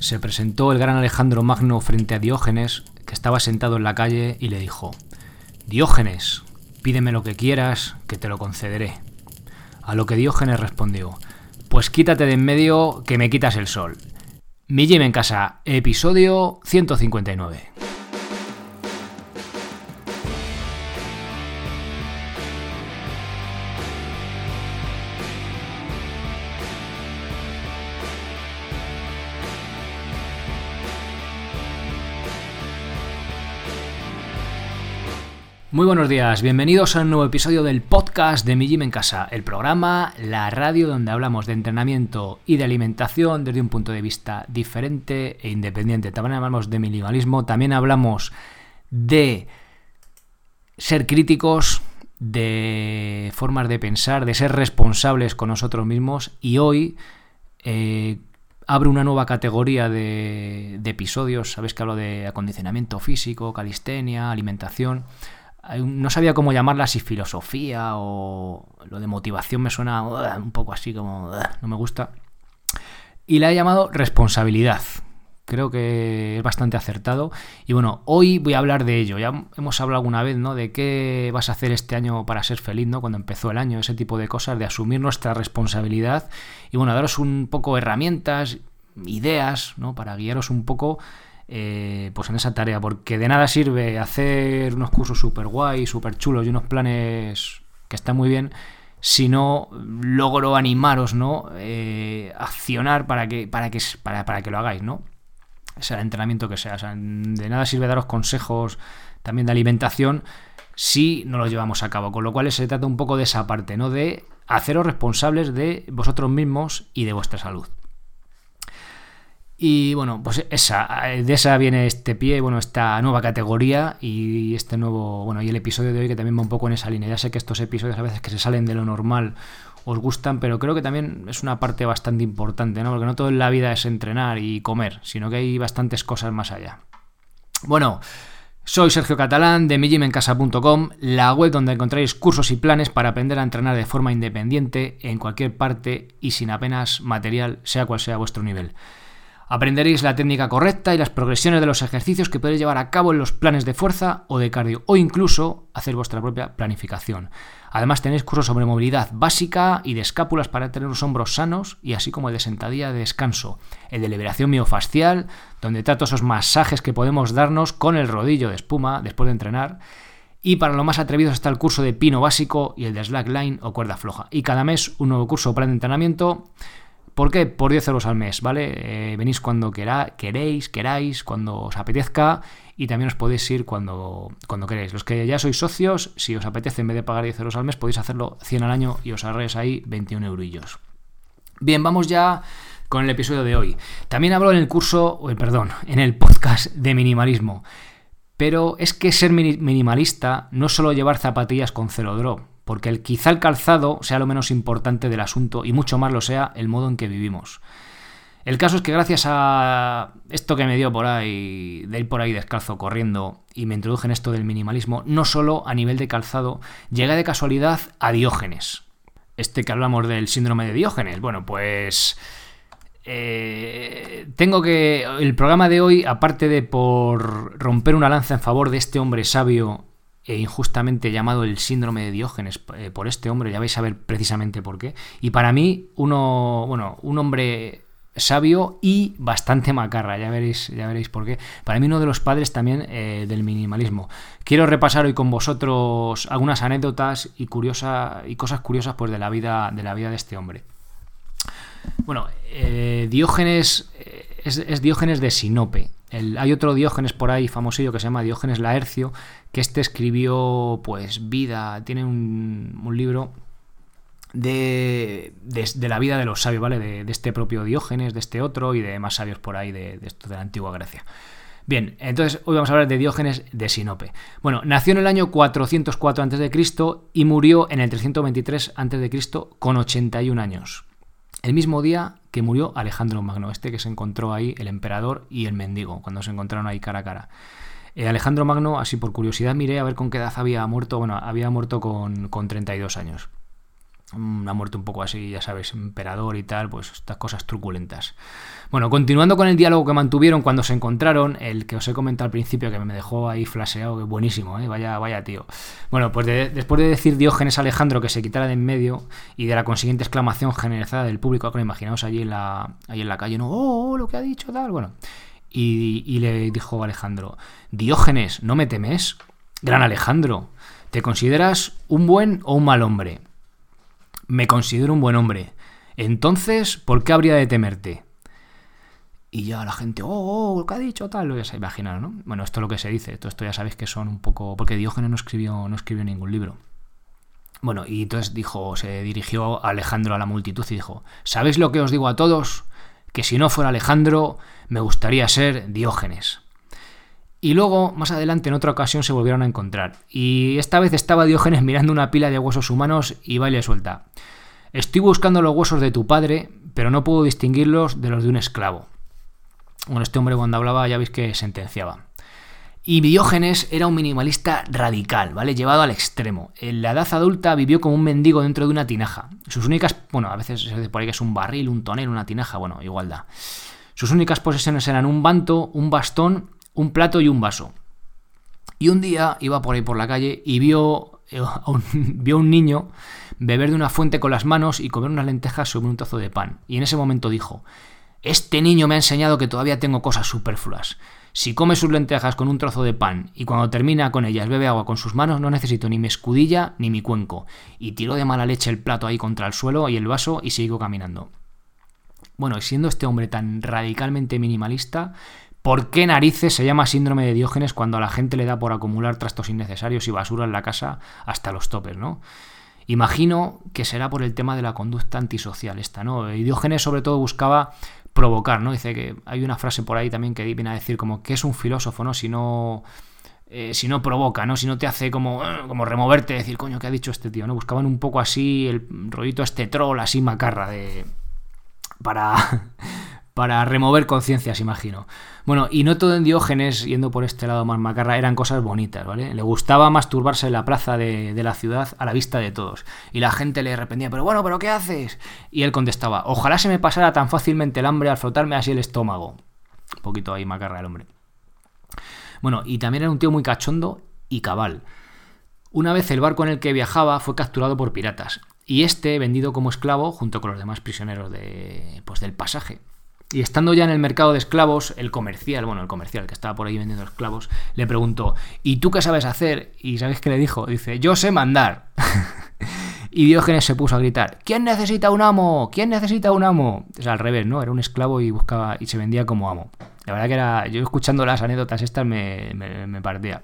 se presentó el gran Alejandro Magno frente a Diógenes, que estaba sentado en la calle, y le dijo, Diógenes, pídeme lo que quieras, que te lo concederé. A lo que Diógenes respondió, pues quítate de en medio, que me quitas el sol. Mi Jim en casa, episodio 159. Muy buenos días, bienvenidos a un nuevo episodio del podcast de Mi Gym en Casa, el programa, la radio donde hablamos de entrenamiento y de alimentación desde un punto de vista diferente e independiente. También hablamos de minimalismo, también hablamos de ser críticos, de formas de pensar, de ser responsables con nosotros mismos y hoy eh, abro una nueva categoría de, de episodios, sabes que hablo de acondicionamiento físico, calistenia, alimentación no sabía cómo llamarla, si filosofía o lo de motivación me suena uh, un poco así como uh, no me gusta. Y la he llamado responsabilidad. Creo que es bastante acertado. Y bueno, hoy voy a hablar de ello. Ya hemos hablado alguna vez, ¿no? De qué vas a hacer este año para ser feliz, ¿no? Cuando empezó el año, ese tipo de cosas, de asumir nuestra responsabilidad. Y bueno, daros un poco herramientas, ideas, ¿no? Para guiaros un poco eh, pues en esa tarea, porque de nada sirve hacer unos cursos súper guay, súper chulos y unos planes que están muy bien si no logro animaros, ¿no? Eh, accionar para que, para, que, para, para que lo hagáis, ¿no? Sea el entrenamiento que sea. de nada sirve daros consejos también de alimentación si no los llevamos a cabo. Con lo cual se trata un poco de esa parte, ¿no? De haceros responsables de vosotros mismos y de vuestra salud. Y bueno, pues esa, de esa viene este pie, bueno, esta nueva categoría y este nuevo, bueno, y el episodio de hoy que también va un poco en esa línea. Ya sé que estos episodios a veces que se salen de lo normal os gustan, pero creo que también es una parte bastante importante, ¿no? Porque no todo en la vida es entrenar y comer, sino que hay bastantes cosas más allá. Bueno, soy Sergio Catalán de mijimencasa.com, la web donde encontráis cursos y planes para aprender a entrenar de forma independiente en cualquier parte y sin apenas material, sea cual sea vuestro nivel. Aprenderéis la técnica correcta y las progresiones de los ejercicios que podéis llevar a cabo en los planes de fuerza o de cardio o incluso hacer vuestra propia planificación. Además tenéis cursos sobre movilidad básica y de escápulas para tener los hombros sanos y así como el de sentadilla de descanso, el de liberación miofascial, donde trato esos masajes que podemos darnos con el rodillo de espuma después de entrenar. Y para los más atrevidos está el curso de pino básico y el de slackline o cuerda floja. Y cada mes un nuevo curso o plan de entrenamiento ¿Por qué? Por 10 euros al mes, ¿vale? Eh, venís cuando queréis, queráis, cuando os apetezca y también os podéis ir cuando, cuando queréis. Los que ya sois socios, si os apetece en vez de pagar 10 euros al mes, podéis hacerlo 100 al año y os ahorréis ahí 21 eurillos. Bien, vamos ya con el episodio de hoy. También hablo en el curso, perdón, en el podcast de minimalismo. Pero es que ser minimalista no es solo llevar zapatillas con cero drop porque el, quizá el calzado sea lo menos importante del asunto y mucho más lo sea el modo en que vivimos. El caso es que gracias a esto que me dio por ahí, de ir por ahí descalzo corriendo y me introduje en esto del minimalismo, no solo a nivel de calzado, llegué de casualidad a Diógenes. Este que hablamos del síndrome de Diógenes. Bueno, pues... Eh, tengo que... El programa de hoy, aparte de por romper una lanza en favor de este hombre sabio injustamente llamado el síndrome de Diógenes eh, por este hombre, ya vais a ver precisamente por qué. Y para mí, uno, bueno, un hombre sabio y bastante macarra, ya veréis, ya veréis por qué. Para mí uno de los padres también eh, del minimalismo. Quiero repasar hoy con vosotros algunas anécdotas y, curiosa, y cosas curiosas pues, de, la vida, de la vida de este hombre. Bueno, eh, Diógenes es, Diógenes de Sinope. Hay otro Diógenes por ahí famosillo que se llama Diógenes Laercio, que este escribió pues vida, tiene un, libro de, la vida de los sabios, ¿vale? De, este propio Diógenes, de este otro y de más sabios por ahí de, esto de la antigua Grecia. Bien, entonces hoy vamos a hablar de Diógenes de Sinope. Bueno, nació en el año 404 a.C. y murió en el 323 a.C. con 81 años. El mismo día que murió Alejandro Magno, este que se encontró ahí el emperador y el mendigo, cuando se encontraron ahí cara a cara. Eh, Alejandro Magno, así por curiosidad, miré a ver con qué edad había muerto. Bueno, había muerto con, 32 años. Una muerte un poco así, ya sabes, emperador y tal, pues estas cosas truculentas. Bueno, continuando con el diálogo que mantuvieron cuando se encontraron, el que os he comentado al principio que me dejó ahí flaseado, que buenísimo, ¿eh? vaya, vaya tío. Bueno, pues después de decir Diógenes Alejandro que se quitara de en medio y de la consiguiente exclamación generalizada del público, que imaginaos allí en la, allí en la calle, no, oh, oh, lo que ha dicho, tal, bueno. Y, y le dijo Alejandro, Diógenes, ¿no me temes? Gran Alejandro, ¿te consideras un buen o un mal hombre? Me considero un buen hombre. Entonces, ¿por qué habría de temerte? Y ya la gente, oh, oh, que ha dicho, tal, lo ya se imaginaron, ¿no? Bueno, esto es lo que se dice, todo esto ya sabéis que son un poco. Porque Diógenes no escribió, no escribió ningún libro. Bueno, y entonces dijo, se dirigió Alejandro a la multitud y dijo: ¿Sabéis lo que os digo a todos? Que si no fuera Alejandro, me gustaría ser Diógenes. Y luego, más adelante, en otra ocasión, se volvieron a encontrar. Y esta vez estaba Diógenes mirando una pila de huesos humanos y baile suelta. Estoy buscando los huesos de tu padre, pero no puedo distinguirlos de los de un esclavo. Bueno, este hombre cuando hablaba ya veis que sentenciaba. Y Diógenes era un minimalista radical, ¿vale? Llevado al extremo. En la edad adulta vivió como un mendigo dentro de una tinaja. Sus únicas, bueno, a veces se dice por ahí que es un barril, un tonel, una tinaja, bueno, igualdad. Sus únicas posesiones eran un banto, un bastón un plato y un vaso. Y un día iba por ahí por la calle y vio, eh, un, vio un niño beber de una fuente con las manos y comer unas lentejas sobre un trozo de pan. Y en ese momento dijo, este niño me ha enseñado que todavía tengo cosas superfluas. Si come sus lentejas con un trozo de pan y cuando termina con ellas bebe agua con sus manos, no necesito ni mi escudilla ni mi cuenco. Y tiró de mala leche el plato ahí contra el suelo y el vaso y siguió caminando. Bueno, siendo este hombre tan radicalmente minimalista, ¿Por qué narices se llama síndrome de Diógenes cuando a la gente le da por acumular trastos innecesarios y basura en la casa hasta los topes, ¿no? Imagino que será por el tema de la conducta antisocial esta, ¿no? Y Diógenes sobre todo buscaba provocar, ¿no? Dice que hay una frase por ahí también que viene a decir como que es un filósofo, ¿no? Si no... Eh, si no provoca, ¿no? Si no te hace como, como removerte, decir, coño, ¿qué ha dicho este tío? ¿no? Buscaban un poco así el rollito este troll, así macarra de... para para remover conciencias, imagino. Bueno, y no todo en Diógenes, yendo por este lado más macarra, eran cosas bonitas, ¿vale? Le gustaba masturbarse en la plaza de, la ciudad a la vista de todos. Y la gente le arrepentía, pero bueno, ¿pero qué haces? Y él contestaba, ojalá se me pasara tan fácilmente el hambre al frotarme así el estómago. Un poquito ahí macarra el hombre. Bueno, y también era un tío muy cachondo y cabal. Una vez el barco en el que viajaba fue capturado por piratas. Y este vendido como esclavo junto con los demás prisioneros de, pues, del pasaje. Y estando ya en el mercado de esclavos, el comercial, bueno, el comercial que estaba por ahí vendiendo esclavos, le preguntó, ¿y tú qué sabes hacer? Y ¿sabéis qué le dijo? Dice, yo sé mandar. y Diógenes se puso a gritar, ¿quién necesita un amo? ¿quién necesita un amo? O sea, al revés, ¿no? Era un esclavo y buscaba y se vendía como amo. La verdad que era, yo escuchando las anécdotas estas me, me, partía.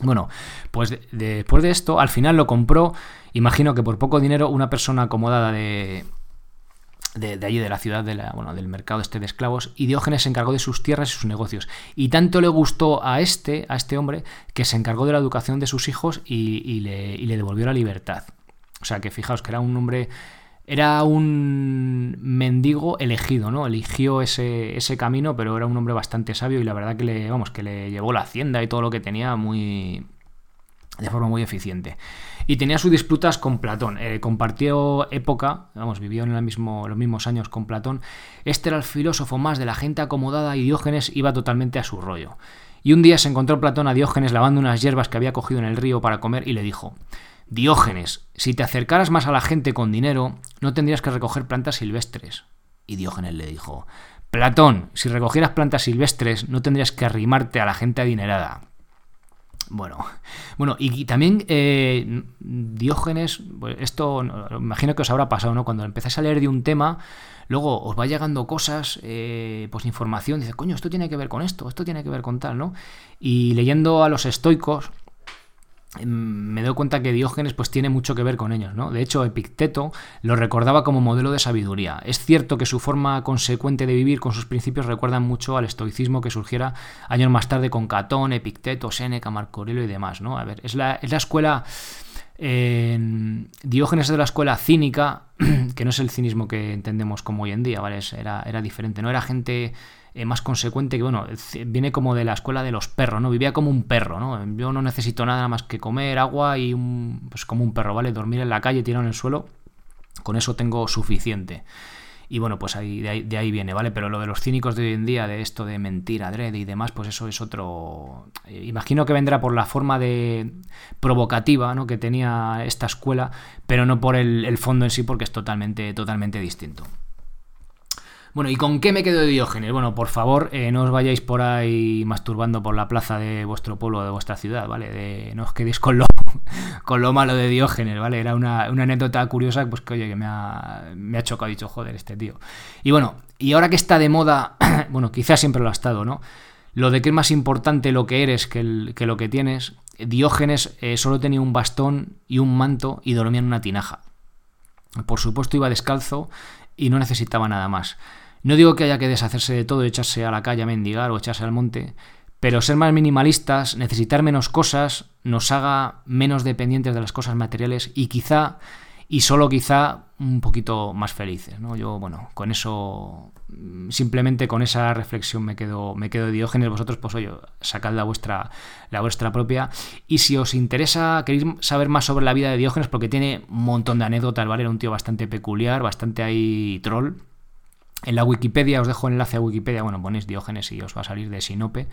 Bueno, pues después de esto, al final lo compró, imagino que por poco dinero, una persona acomodada de, de, allí, de la ciudad, de la, bueno, del mercado este de esclavos, y Diógenes se encargó de sus tierras y sus negocios. Y tanto le gustó a este, a este hombre, que se encargó de la educación de sus hijos y, le, y le, devolvió la libertad. O sea que fijaos que era un hombre, era un mendigo elegido, ¿no? Eligió ese, ese camino, pero era un hombre bastante sabio y la verdad que le, vamos, que le llevó la hacienda y todo lo que tenía muy, de forma muy eficiente. Y tenía sus disputas con Platón. Eh, compartió época, vamos, vivió en los mismos años con Platón. Este era el filósofo más de la gente acomodada y Diógenes iba totalmente a su rollo. Y un día se encontró Platón a Diógenes lavando unas hierbas que había cogido en el río para comer y le dijo, Diógenes, si te acercaras más a la gente con dinero, no tendrías que recoger plantas silvestres. Y Diógenes le dijo, Platón, si recogieras plantas silvestres, no tendrías que arrimarte a la gente adinerada. Bueno, bueno, y, también eh, Diógenes, pues esto imagino que os habrá pasado, ¿no? Cuando empezáis a leer de un tema, luego os va llegando cosas, eh, pues información, dice, coño, esto tiene que ver con esto, esto tiene que ver con tal, ¿no? Y leyendo a los estoicos, me doy cuenta que Diógenes pues tiene mucho que ver con ellos, ¿no? De hecho, Epicteto lo recordaba como modelo de sabiduría. Es cierto que su forma consecuente de vivir con sus principios recuerdan mucho al estoicismo que surgiera años más tarde con Catón, Epicteto, Séneca, Marco Aurelio y demás, ¿no? A ver, es la, es la escuela... Diógenes es de la escuela cínica, que no es el cinismo que entendemos como hoy en día, ¿vale? Era, era diferente, ¿no? Era gente eh, más consecuente, que bueno, viene como de la escuela de los perros, ¿no? Vivía como un perro, ¿no? Yo no necesito nada más que comer, agua y un, pues como un perro, ¿vale? Dormir en la calle, tirado en el suelo. Con eso tengo suficiente. Y bueno, pues ahí, de, ahí, viene, ¿vale? Pero lo de los cínicos de hoy en día, de esto de mentir, adrede y demás, pues eso es otro... Eh, imagino que vendrá por la forma de provocativa ¿no? que tenía esta escuela, pero no por el, el fondo en sí, porque es totalmente, totalmente distinto. Bueno, ¿y con qué me quedo de Diógenes? Bueno, por favor, eh, no os vayáis por ahí masturbando por la plaza de vuestro pueblo, de vuestra ciudad, ¿vale? No os quedéis con lo, con lo malo de Diógenes, ¿vale? Era una, anécdota curiosa, pues que oye, que me ha, me ha chocado, dicho, joder, este tío. Y bueno, y ahora que está de moda, bueno, quizás siempre lo ha estado, ¿no? Lo de que es más importante lo que eres que, lo que tienes, Diógenes eh, solo tenía un bastón y un manto y dormía en una tinaja. Por supuesto iba descalzo y no necesitaba nada más. No digo que haya que deshacerse de todo echarse a la calle a mendigar o echarse al monte, pero ser más minimalistas, necesitar menos cosas, nos haga menos dependientes de las cosas materiales y quizá, y solo quizá, un poquito más felices. ¿no? Yo, bueno, con eso, simplemente con esa reflexión me quedo, me quedo de Diógenes. Vosotros, pues oye, sacad la vuestra, la vuestra propia. Y si os interesa, queréis saber más sobre la vida de Diógenes, porque tiene un montón de anécdotas, ¿vale? Era un tío bastante peculiar, bastante ahí troll en la Wikipedia os dejo el enlace a Wikipedia, bueno, ponéis Diógenes y os va a salir de Sinope.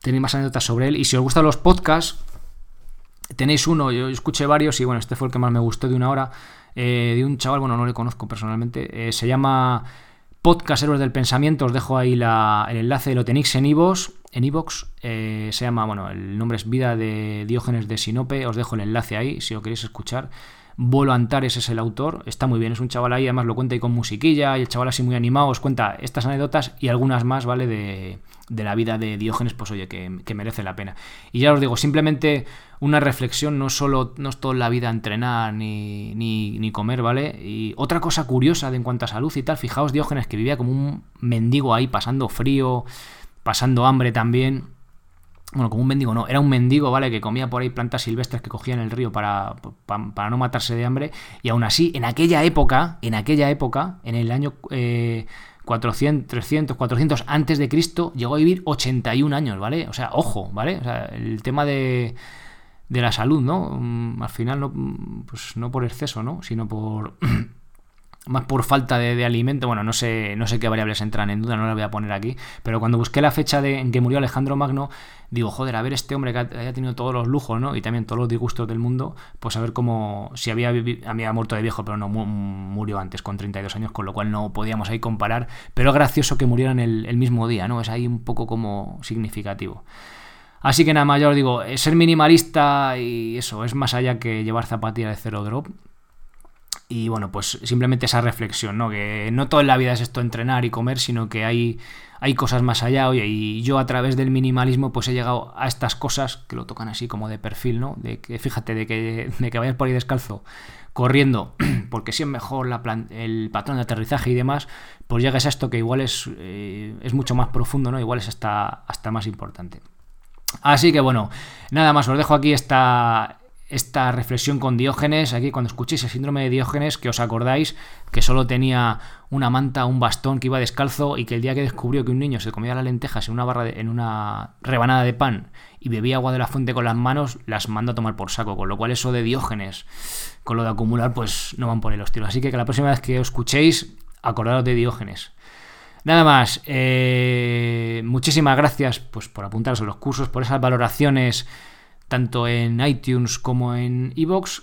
Tenéis más anécdotas sobre él. Y si os gustan los podcasts, tenéis uno, yo escuché varios y bueno, este fue el que más me gustó de una hora, eh, de un chaval, bueno, no le conozco personalmente, eh, se llama Podcast Héroes del Pensamiento, os dejo ahí el enlace, lo tenéis en iVoox, en eh, se llama, bueno, el nombre es Vida de Diógenes de Sinope, os dejo el enlace ahí si lo queréis escuchar. Bolo Antares es el autor, está muy bien, es un chaval ahí, además lo cuenta ahí con musiquilla y el chaval así muy animado os cuenta estas anécdotas y algunas más, ¿vale? De, la vida de Diógenes, pues oye, que, merece la pena. Y ya os digo, simplemente una reflexión, no solo, no es toda la vida entrenar ni, ni, ni, comer, ¿vale? Y otra cosa curiosa de en cuanto a salud y tal, fijaos Diógenes que vivía como un mendigo ahí, pasando frío, pasando hambre también bueno, como un mendigo no, era un mendigo, ¿vale? Que comía por ahí plantas silvestres que cogía en el río para, para, no matarse de hambre. Y aún así, en aquella época, en aquella época, en el año 400, 300, 400 antes de Cristo, llegó a vivir 81 años, ¿vale? O sea, ojo, ¿vale? O sea, el tema de, de la salud, ¿no? Mm, al final, no, pues no por exceso, ¿no? Sino por... más por falta de, alimento. Bueno, no sé, no sé qué variables entran en duda, no las voy a poner aquí. Pero cuando busqué la fecha de, en que murió Alejandro Magno, digo, joder, a ver este hombre que haya tenido todos los lujos, ¿no? Y también todos los disgustos del mundo, pues a ver cómo, si había, había muerto de viejo, pero no murió antes, con 32 años, con lo cual no podíamos ahí comparar. Pero es gracioso que murieran el, mismo día, ¿no? Es ahí un poco como significativo. Así que nada más, ya os digo, ser minimalista y eso, es más allá que llevar zapatillas de cero drop. Y bueno, pues simplemente esa reflexión, ¿no? Que no todo en la vida es esto entrenar y comer, sino que hay, hay cosas más allá. Oye, y yo a través del minimalismo pues he llegado a estas cosas que lo tocan así como de perfil, ¿no? De que fíjate, de que, de que vayas por ahí descalzo corriendo, porque si es mejor la el patrón de aterrizaje y demás, pues llegas a esto que igual es, eh, es mucho más profundo, ¿no? Igual es hasta, hasta más importante. Así que bueno, nada más, os dejo aquí esta, esta reflexión con Diógenes, aquí cuando escuchéis el síndrome de Diógenes, que os acordáis que solo tenía una manta, un bastón, que iba descalzo y que el día que descubrió que un niño se comía las lentejas en una barra en una rebanada de pan y bebía agua de la fuente con las manos, las manda a tomar por saco, con lo cual eso de Diógenes, con lo de acumular, pues no van por el estilo. Así que, que la próxima vez que os escuchéis, acordaros de Diógenes. Nada más, eh, muchísimas gracias pues, por apuntaros a los cursos, por esas valoraciones tanto en iTunes como en iVoox.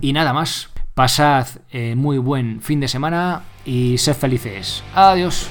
Y nada más, pasad eh, muy buen fin de semana y sed felices. Adiós.